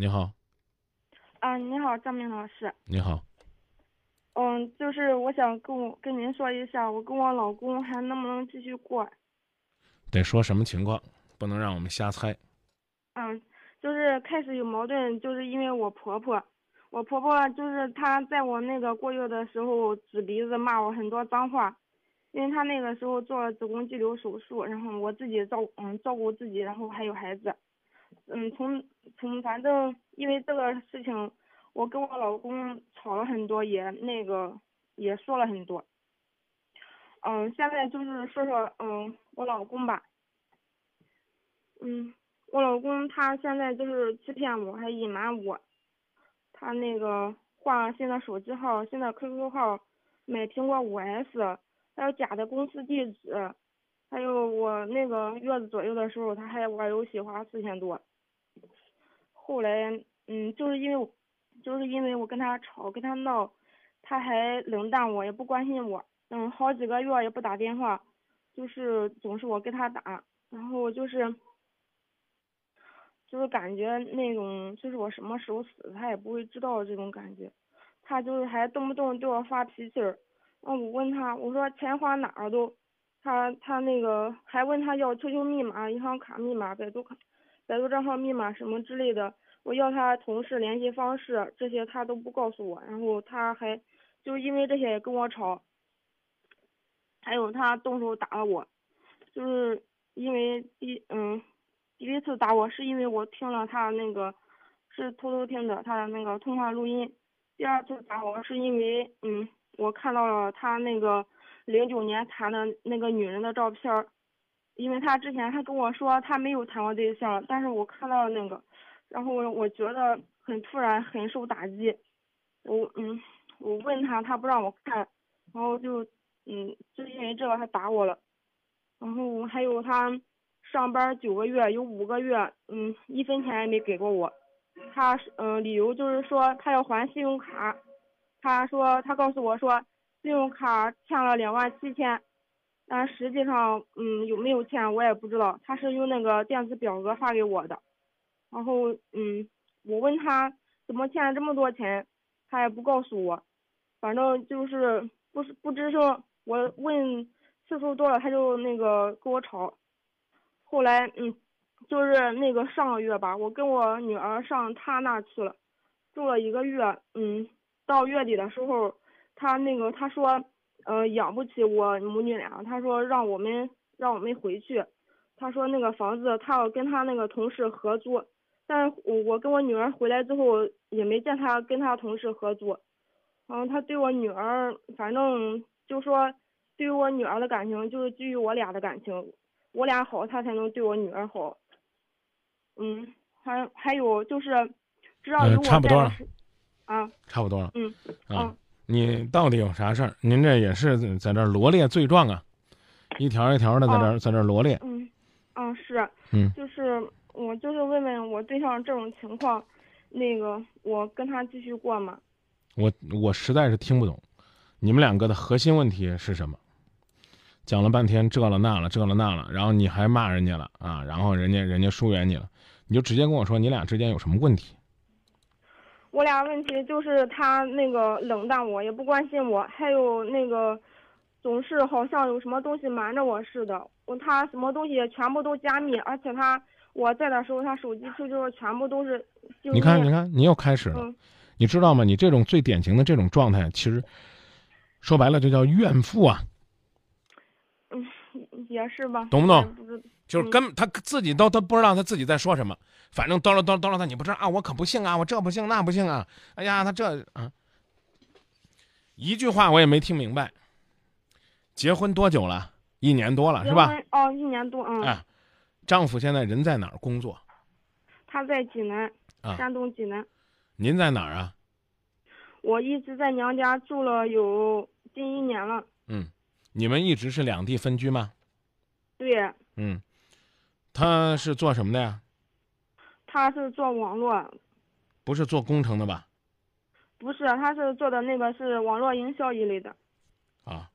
你好，啊，你好，张明老师。你好，嗯，就是我想跟我跟您说一下，我跟我老公还能不能继续过？得说什么情况，不能让我们瞎猜。嗯，就是开始有矛盾，就是因为我婆婆，我婆婆就是她在我那个过月的时候指鼻子骂我很多脏话，因为她那个时候做了子宫肌瘤手术，然后我自己照嗯照顾自己，然后还有孩子，嗯从从反正因为这个事情，我跟我老公吵了很多，也那个也说了很多。嗯，现在就是说说嗯我老公吧，嗯。我老公他现在就是欺骗我，还隐瞒我。他那个换了新的手机号，新的 QQ 号，买苹果五 S，还有假的公司地址，还有我那个月子左右的时候，他还玩游戏花四千多。后来，嗯，就是因为，就是因为我跟他吵，跟他闹，他还冷淡我，也不关心我，嗯，好几个月也不打电话，就是总是我给他打，然后我就是。就是感觉那种，就是我什么时候死，他也不会知道这种感觉。他就是还动不动对我发脾气儿。嗯，我问他，我说钱花哪儿都，他他那个还问他要 QQ 密码、银行卡密码、百度卡、百度账号密码什么之类的。我要他同事联系方式，这些他都不告诉我。然后他还就因为这些跟我吵。还有他动手打了我，就是因为第嗯。第一次打我是因为我听了他那个，是偷偷听的他的那个通话录音。第二次打我是因为，嗯，我看到了他那个零九年谈的那个女人的照片儿，因为他之前他跟我说他没有谈过对象，但是我看到那个，然后我我觉得很突然，很受打击。我嗯，我问他，他不让我看，然后就嗯，就因为这个他打我了，然后还有他。上班九个月，有五个月，嗯，一分钱也没给过我。他嗯，理由就是说他要还信用卡。他说他告诉我说，信用卡欠了两万七千，但实际上嗯有没有欠我也不知道。他是用那个电子表格发给我的。然后嗯，我问他怎么欠了这么多钱，他也不告诉我。反正就是不是不吱声。我问次数多了，他就那个跟我吵。后来，嗯，就是那个上个月吧，我跟我女儿上他那去了，住了一个月，嗯，到月底的时候，他那个他说，呃，养不起我母女俩，他说让我们让我们回去，他说那个房子他要跟他那个同事合租，但是我我跟我女儿回来之后也没见他跟他同事合租，然后他对我女儿，反正就说对于我女儿的感情就是基于我俩的感情。我俩好，他才能对我女儿好。嗯，还还有就是，只要有我在的啊，差不多了。嗯啊，你到底有啥事儿？您这也是在这罗列罪状啊，一条一条的在这在这罗列。嗯，嗯是。嗯。就是我就是问问我对象这种情况，那个我跟他继续过吗？我我实在是听不懂，你们两个的核心问题是什么？讲了半天这了那了这了那了，然后你还骂人家了啊，然后人家人家疏远你了，你就直接跟我说你俩之间有什么问题？我俩问题就是他那个冷淡我，也不关心我，还有那个总是好像有什么东西瞒着我似的。我他什么东西全部都加密，而且他我在的时候他手机 QQ 全部都是。你看你看你又开始了，你知道吗？你这种最典型的这种状态，其实说白了就叫怨妇啊。也是吧，懂不懂？就是跟他自己都都不知道他自己在说什么，反正叨唠叨叨唠他，你不知道啊？我可不信啊！我这不信那不信啊！哎呀，他这啊，一句话我也没听明白。结婚多久了？一年多了是吧？哦，一年多嗯。啊，丈夫现在人在哪儿工作？他在济南，山东济南。您在哪儿啊？我一直在娘家住了有近一年了。嗯，你们一直是两地分居吗？对，嗯，他是做什么的呀？他是做网络，不是做工程的吧？不是，他是做的那个是网络营销一类的。啊，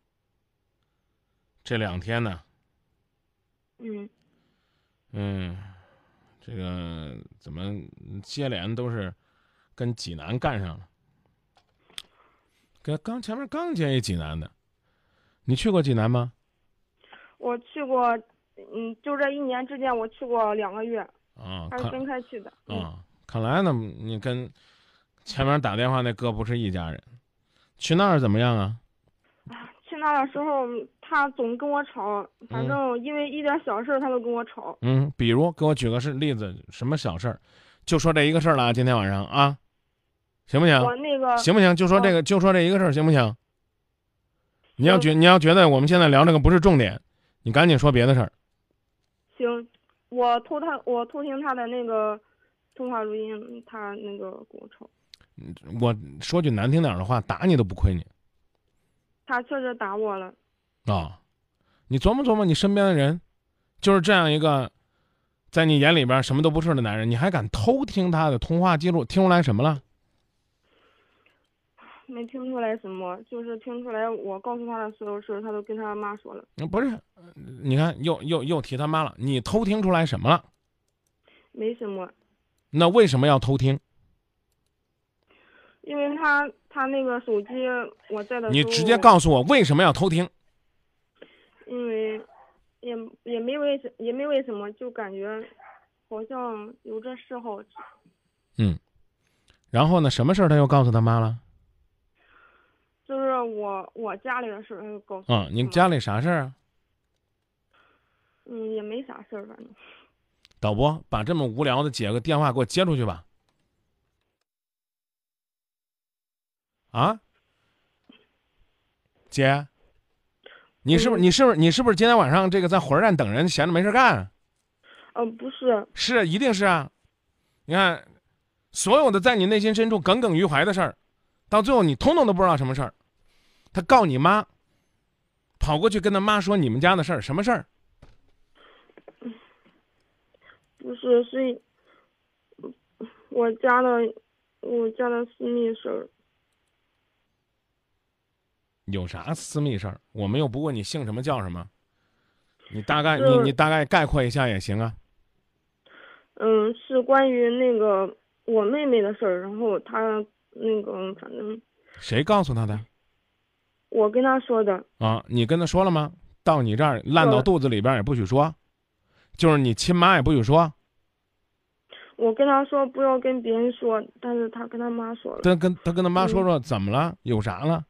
这两天呢？嗯。嗯，这个怎么接连都是跟济南干上了？跟刚前面刚接一济南的，你去过济南吗？我去过，嗯，就这一年之间我去过两个月，啊，还是分开去的。嗯，啊，看来呢，你跟前面打电话那哥不是一家人。去那儿怎么样啊？去那儿的时候，他总跟我吵，反正因为一点小事儿他都跟我吵。嗯，比如给我举个是例子，什么小事儿？就说这一个事儿了啊，今天晚上啊，行不行？我那个行不行？就说这个，就说这一个事儿，行不行？你要觉你要觉得我们现在聊这个不是重点，你赶紧说别的事儿。行，我偷他，我偷听他的那个通话录音，他那个跟我吵，我说句难听点儿的话，打你都不亏你他确实打我了。啊！你琢磨琢磨，你身边的人就是这样一个，在你眼里边什么都不是的男人，你还敢偷听他的通话记录？听出来什么了？没听出来什么，就是听出来我告诉他的所有事儿，他都跟他妈说了。嗯不是，你看又又又提他妈了。你偷听出来什么了？没什么，那为什么要偷听？因为他他那个手机我在的你直接告诉我为什么要偷听？因为也也没为什也没为什么，就感觉好像有这嗜好。嗯然后呢？什么事儿他又告诉他妈了？就是我我家里的事儿，告诉我啊，你家里啥事儿啊？嗯也没啥事儿，反正导播，把这么无聊的姐个电话给我接出去吧。啊，姐，你是不是嗯你是不是你是不是今天晚上这个在火车站等人，闲着没事干？呃不是，是，一定是啊。你看，所有的在你内心深处耿耿于怀的事儿，到最后你通通都不知道什么事儿。他告你妈，跑过去跟他妈说你们家的事儿，什么事儿？不是是我家的我家的私密事儿。有啥私密事儿？我们又不问你姓什么叫什么，你大概你你大概概括一下也行啊。嗯，是关于那个我妹妹的事儿，然后她那个反正谁告诉他的我跟他说的，啊？你跟他说了吗？到你这儿烂到肚子里边儿也不许说，就是你亲妈也不许说，我跟他说不要跟别人说，但是他跟他妈说了，他跟他跟他妈说嗯说怎么了，有啥了？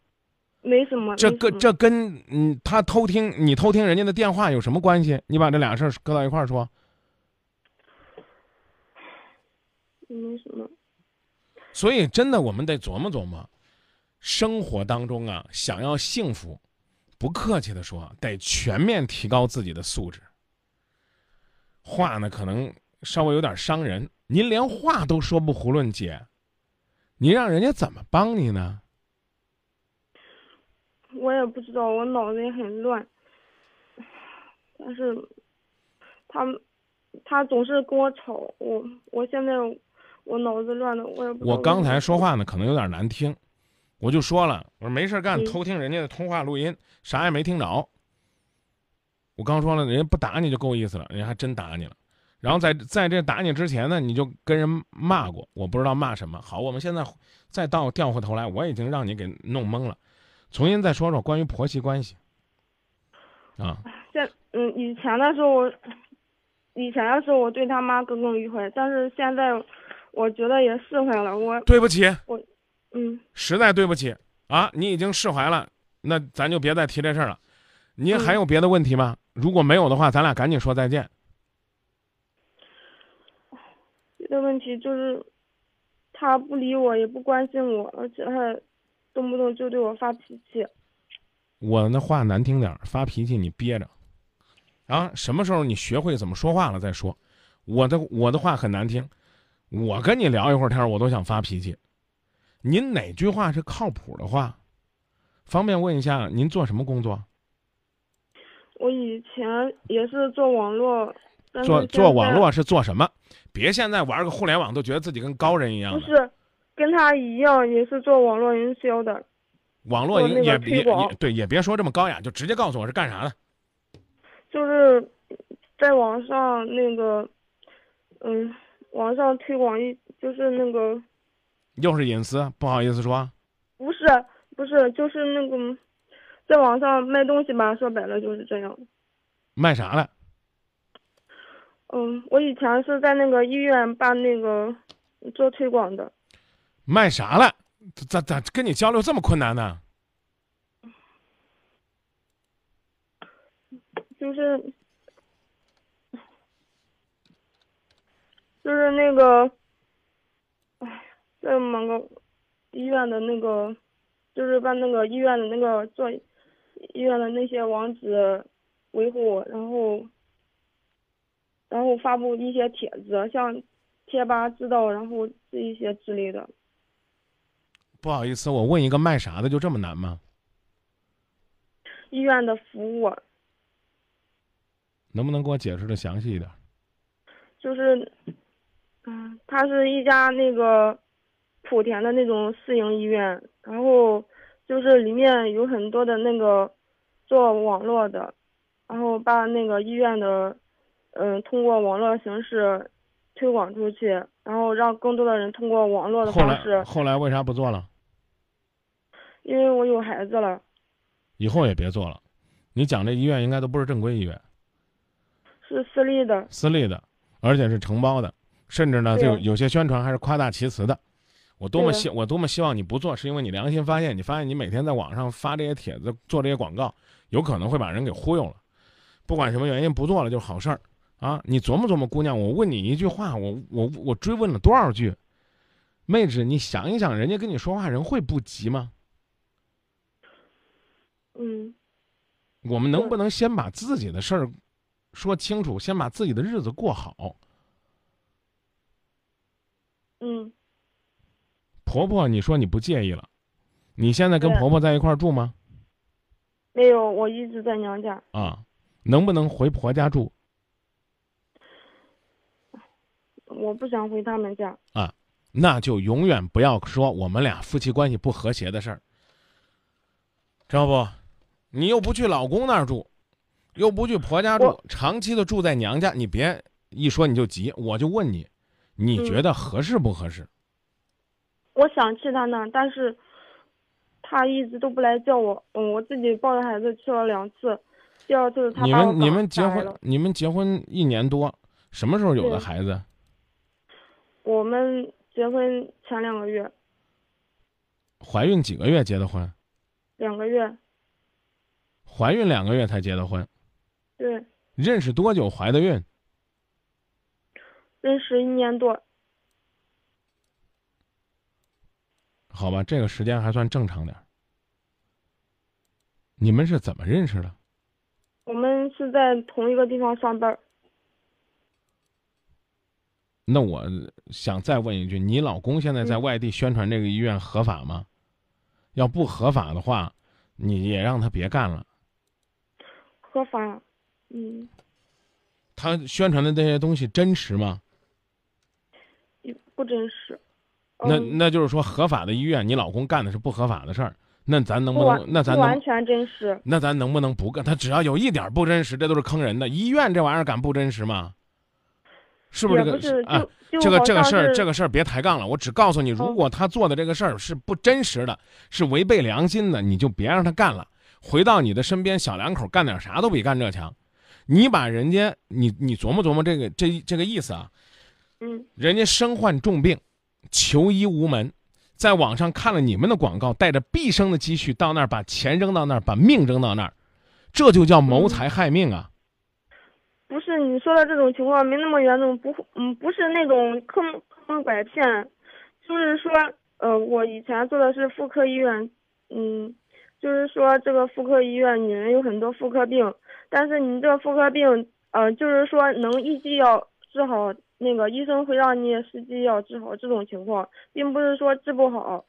没什么，这跟这跟嗯他偷听你偷听人家的电话有什么关系？你把这俩事儿搁到一块儿说，没什么，所以真的我们得琢磨琢磨，生活当中啊，想要幸福，不客气的说，得全面提高自己的素质。话呢，可能稍微有点伤人，您连话都说不囫囵，姐，你让人家怎么帮你呢？我也不知道，我脑子也很乱，但是他他总是跟我吵，我我现在我脑子乱的，我也不我刚才说话呢，可能有点难听，我就说了，我说没事干，嗯偷听人家的通话录音，啥也没听着。我刚说了，人家不打你就够意思了，人家还真打你了。然后在在这打你之前呢，你就跟人骂过，我不知道骂什么。好，我们现在再倒调回头来，我已经让你给弄懵了，重新再说说关于婆媳关系。啊，现嗯，以前的时候，以前的时候我对他妈耿耿于怀，但是现在我觉得也释怀了。我对不起，我嗯，实在对不起啊，你已经释怀了，那咱就别再提这事儿了。您还有别的问题吗？如果没有的话，咱俩赶紧说再见。别的问题就是他不理我，也不关心我，而且还动不动就对我发脾气。我那话难听点儿，发脾气你憋着，啊，什么时候你学会怎么说话了再说。我的我的话很难听，我跟你聊一会儿天儿，我都想发脾气。您哪句话是靠谱的话？方便问一下，您做什么工作？我以前也是做网络，做做网络是做什么？别现在玩个互联网都觉得自己跟高人一样的。不是跟他一样，也是做网络营销的。网络营也也也对，也别说这么高雅，就直接告诉我是干啥的。就是在网上那个嗯，网上推广一就是那个又是隐私，不好意思说。不是不是就是那个在网上卖东西吧，说白了就是这样。卖啥了？嗯，我以前是在那个医院办那个做推广的。卖啥了？咋咋跟你交流这么困难呢？就是就是那个，哎，在某个医院的那个，就是把那个医院的那个做医院的那些网址维护，然后然后发布一些帖子，像贴吧知道，然后这一些之类的。不好意思，我问一个卖啥的就这么难吗？医院的服务。能不能给我解释的详细一点？就是，嗯，它是一家那个莆田的那种私营医院，然后就是里面有很多的那个做网络的，然后把那个医院的，嗯，通过网络形式推广出去，然后让更多的人通过网络的方式。后来为啥不做了？因为我有孩子了。以后也别做了。你讲这医院应该都不是正规医院。是私立的，私立的，而且是承包的，甚至呢，就有些宣传还是夸大其词的。我多么希我多么希望你不做，是因为你良心发现，你发现你每天在网上发这些帖子，做这些广告，有可能会把人给忽悠了。不管什么原因不做了就是好事儿啊！你琢磨琢磨，姑娘，我问你一句话，我我我追问了多少句？妹子，你想一想，人家跟你说话，人会不急吗？嗯。我们能不能先把自己的事儿？说清楚，先把自己的日子过好。嗯。婆婆，你说你不介意了？你现在跟婆婆在一块儿住吗？没有，我一直在娘家。啊，能不能回婆家住？我不想回他们家。啊，那就永远不要说我们俩夫妻关系不和谐的事儿，知道不？你又不去老公那儿住。又不去婆家住，长期的住在娘家，你别一说你就急，我就问你，你觉得合适不合适？我想去他那，但是他一直都不来叫我，嗯，我自己抱着孩子去了两次，第二次他你们你们结婚你们结婚一年多，什么时候有的孩子？我们结婚前两个月。怀孕几个月结的婚？两个月。怀孕两个月才结的婚。对，认识多久怀的孕？认识一年多。好吧，这个时间还算正常点。你们是怎么认识的？我们是在同一个地方上班。那我想再问一句：你老公现在在外地宣传这个医院合法吗？要不合法的话，你也让他别干了。合法。嗯，他宣传的这些东西真实吗？不真实。那那就是说，合法的医院，你老公干的是不合法的事儿，那咱能不能？那咱完全真实。那咱能不能不干？他只要有一点不真实，这都是坑人的。医院这玩意儿敢不真实吗？是不是这个啊？这个这个事儿，这个事儿别抬杠了。我只告诉你，如果他做的这个事儿是不真实的，是违背良心的，你就别让他干了。回到你的身边，小两口干点啥都比干这强。你把人家，你你琢磨琢磨这个这这个意思啊，嗯，人家身患重病，求医无门，在网上看了你们的广告，带着毕生的积蓄到那儿，把钱扔到那儿，把命扔到那儿，这就叫谋财害命啊！不是你说的这种情况没那么严重，不，嗯，不是那种坑坑拐骗，就是说，呃，我以前做的是妇科医院，嗯，就是说这个妇科医院女人有很多妇科病。但是你这个妇科病，呃，就是说能一剂药治好，那个医生会让你实际要治好这种情况，并不是说治不好，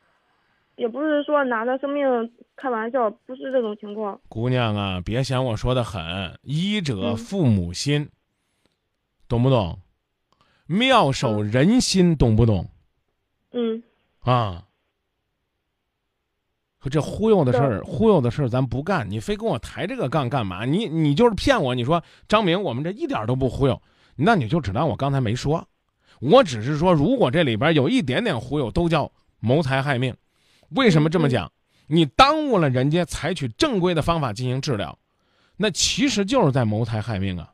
也不是说拿着生命开玩笑，不是这种情况。姑娘啊，别嫌我说的狠，医者父母心，懂不懂？妙手仁心，懂不懂？嗯。啊。这忽悠的事儿，忽悠的事儿，咱不干。你非跟我抬这个杠干嘛？你你就是骗我。你说张明，我们这一点都不忽悠，那你就只当我刚才没说。我只是说，如果这里边有一点点忽悠，都叫谋财害命。为什么这么讲？你耽误了人家采取正规的方法进行治疗，那其实就是在谋财害命啊，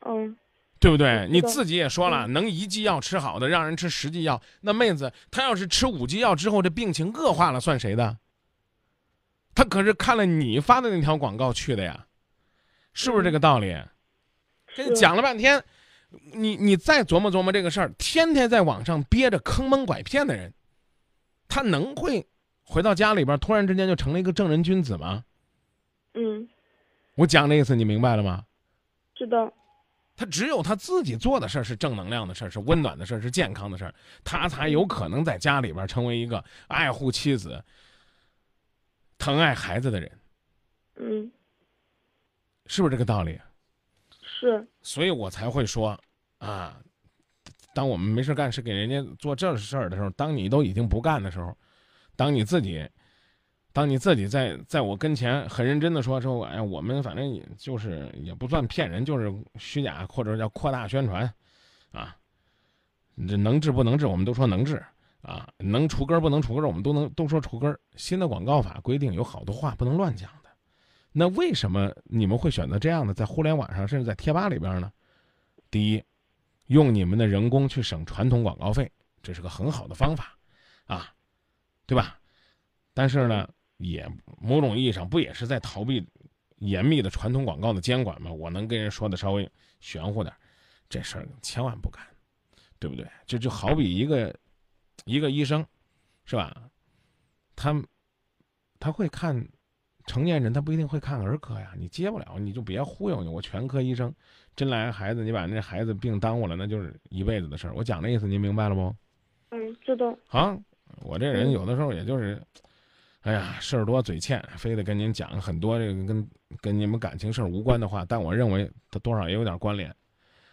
嗯，对不对？你自己也说了，嗯能一剂药吃好的，让人吃十剂药，那妹子她要是吃五剂药之后，这病情恶化了，算谁的？她可是看了你发的那条广告去的呀，是不是这个道理？跟你讲了半天，你你再琢磨琢磨这个事儿，天天在网上憋着坑蒙拐骗的人，他能会回到家里边突然之间就成了一个正人君子吗？嗯，我讲的意思你明白了吗？知道，他只有他自己做的事儿是正能量的事儿，是温暖的事儿，是健康的事儿，他才有可能在家里边成为一个爱护妻子、疼爱孩子的人，嗯，是不是这个道理？是，所以我才会说，啊，当我们没事干是给人家做这事儿的时候，当你都已经不干的时候，当你自己，当你自己在在我跟前很认真的说说，哎，我们反正也就是也不算骗人，就是虚假或者叫扩大宣传，啊，这能治不能治，我们都说能治。啊，能除根不能除根，我们都能都说除根。新的广告法规定有好多话不能乱讲的，那为什么你们会选择这样的在互联网上，甚至在贴吧里边呢？第一，用你们的人工去省传统广告费，这是个很好的方法，啊，对吧？但是呢，也某种意义上不也是在逃避严密的传统广告的监管吗？我能跟人说的稍微玄乎点，这事儿千万不干，对不对？这就好比一个一个医生，是吧？他他会看成年人，他不一定会看儿科呀。你接不了，你就别忽悠你。我全科医生，真来个孩子，你把那孩子病耽误了，那就是一辈子的事儿。我讲的意思您明白了不？嗯，知道，啊，我这人嗯有的时候也就是，哎呀，事儿多嘴欠，非得跟您讲很多这个跟跟你们感情事儿无关的话，但我认为他多少也有点关联。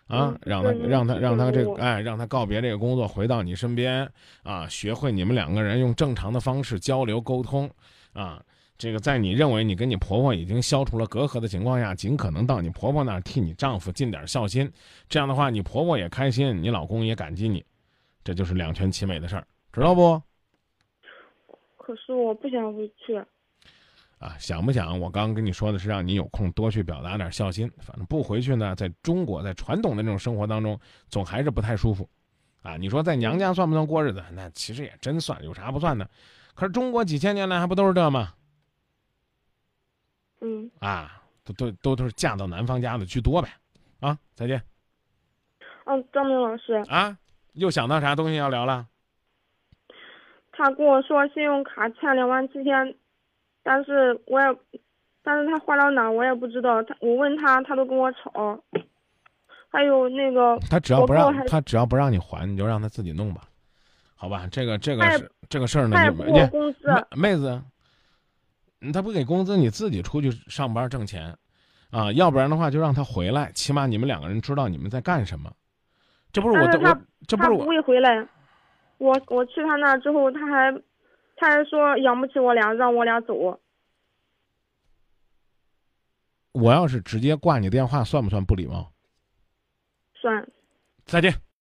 啊嗯，让他让他让他这个哎，让他告别这个工作，回到你身边啊，学会你们两个人用正常的方式交流沟通啊。这个在你认为你跟你婆婆已经消除了隔阂的情况下，尽可能到你婆婆那儿替你丈夫尽点孝心。这样的话，你婆婆也开心，你老公也感激你，这就是两全其美的事儿，知道不？可是我不想回去。啊，想不想？我刚刚跟你说的是让你有空多去表达点孝心。反正不回去呢，在中国，在传统的这种生活当中，总还是不太舒服。啊，你说在娘家算不算过日子？那其实也真算，有啥不算的？可是中国几千年来还不都是这吗？嗯，啊，都都都都是嫁到男方家的居多呗。啊，再见。嗯，张明老师，啊，又想到啥东西要聊了？他跟我说信用卡欠两万七千，但是我也，但是他花到哪我也不知道。他我问他，他都跟我吵。还有那个，他只要不让他只要不让你还，你就让他自己弄吧，好吧？这个这个他也是这个事儿呢，你你我工资。妹妹子，嗯他不给工资，你自己出去上班挣钱，啊，要不然的话就让他回来，起码你们两个人知道你们在干什么。这不是我这不是我，他不会回来。我我去他那儿之后，他还他还说养不起我俩，让我俩走。我要是直接挂你电话，算不算不礼貌？算。再见。